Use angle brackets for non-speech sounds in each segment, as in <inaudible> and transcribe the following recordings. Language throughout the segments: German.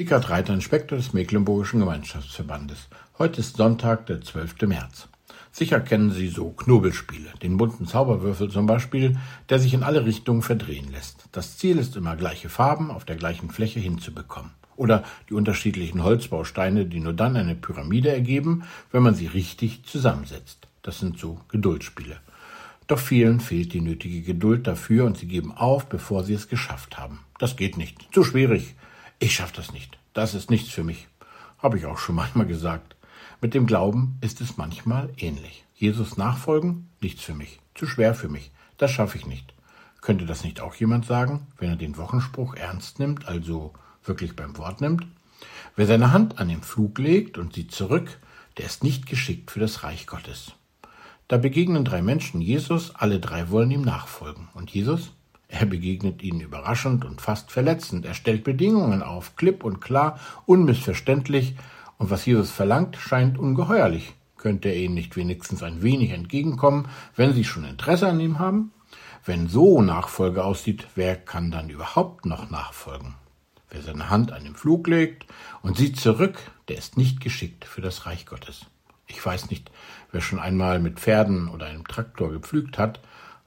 Sickert Reiter, Inspektor des Mecklenburgischen Gemeinschaftsverbandes. Heute ist Sonntag, der 12. März. Sicher kennen Sie so Knobelspiele, den bunten Zauberwürfel zum Beispiel, der sich in alle Richtungen verdrehen lässt. Das Ziel ist immer gleiche Farben auf der gleichen Fläche hinzubekommen. Oder die unterschiedlichen Holzbausteine, die nur dann eine Pyramide ergeben, wenn man sie richtig zusammensetzt. Das sind so Geduldsspiele. Doch vielen fehlt die nötige Geduld dafür und sie geben auf, bevor sie es geschafft haben. Das geht nicht. Zu schwierig. Ich schaff das nicht. Das ist nichts für mich. Habe ich auch schon manchmal gesagt. Mit dem Glauben ist es manchmal ähnlich. Jesus nachfolgen? Nichts für mich. Zu schwer für mich. Das schaffe ich nicht. Könnte das nicht auch jemand sagen, wenn er den Wochenspruch ernst nimmt, also wirklich beim Wort nimmt? Wer seine Hand an den Flug legt und sieht zurück, der ist nicht geschickt für das Reich Gottes. Da begegnen drei Menschen Jesus, alle drei wollen ihm nachfolgen. Und Jesus? Er begegnet ihnen überraschend und fast verletzend. Er stellt Bedingungen auf, klipp und klar, unmissverständlich. Und was Jesus verlangt, scheint ungeheuerlich. Könnte er ihnen nicht wenigstens ein wenig entgegenkommen, wenn sie schon Interesse an ihm haben? Wenn so Nachfolge aussieht, wer kann dann überhaupt noch nachfolgen? Wer seine Hand an den Flug legt und sieht zurück, der ist nicht geschickt für das Reich Gottes. Ich weiß nicht, wer schon einmal mit Pferden oder einem Traktor gepflügt hat,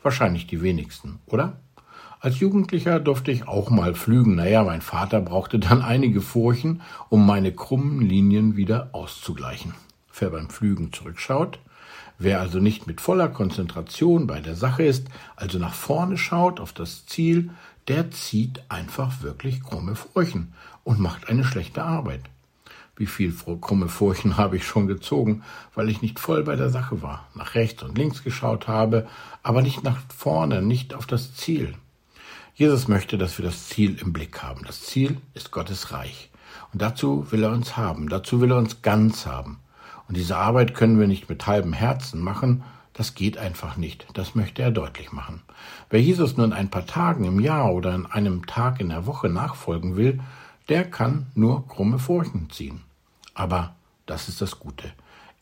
wahrscheinlich die wenigsten, oder? Als Jugendlicher durfte ich auch mal flügen. Naja, mein Vater brauchte dann einige Furchen, um meine krummen Linien wieder auszugleichen. Wer beim Flügen zurückschaut, wer also nicht mit voller Konzentration bei der Sache ist, also nach vorne schaut auf das Ziel, der zieht einfach wirklich krumme Furchen und macht eine schlechte Arbeit. Wie viel krumme Furchen <laughs> habe ich schon gezogen, weil ich nicht voll bei der Sache war, nach rechts und links geschaut habe, aber nicht nach vorne, nicht auf das Ziel. Jesus möchte, dass wir das Ziel im Blick haben. Das Ziel ist Gottes Reich. Und dazu will er uns haben. Dazu will er uns ganz haben. Und diese Arbeit können wir nicht mit halbem Herzen machen. Das geht einfach nicht. Das möchte er deutlich machen. Wer Jesus nur in ein paar Tagen im Jahr oder in einem Tag in der Woche nachfolgen will, der kann nur krumme Furchen ziehen. Aber das ist das Gute.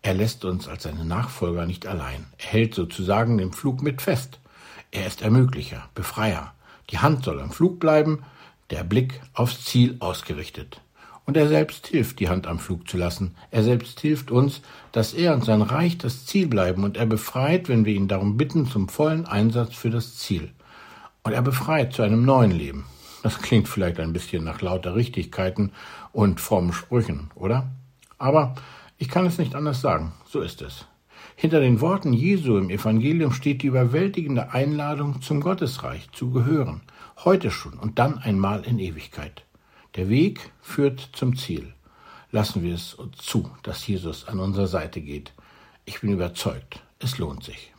Er lässt uns als seine Nachfolger nicht allein. Er hält sozusagen den Flug mit fest. Er ist Ermöglicher, Befreier. Die Hand soll am Flug bleiben, der Blick aufs Ziel ausgerichtet. Und er selbst hilft, die Hand am Flug zu lassen. Er selbst hilft uns, dass er und sein Reich das Ziel bleiben und er befreit, wenn wir ihn darum bitten, zum vollen Einsatz für das Ziel. Und er befreit zu einem neuen Leben. Das klingt vielleicht ein bisschen nach lauter Richtigkeiten und frommen Sprüchen, oder? Aber ich kann es nicht anders sagen. So ist es. Hinter den Worten Jesu im Evangelium steht die überwältigende Einladung, zum Gottesreich zu gehören, heute schon und dann einmal in Ewigkeit. Der Weg führt zum Ziel. Lassen wir es zu, dass Jesus an unserer Seite geht. Ich bin überzeugt, es lohnt sich.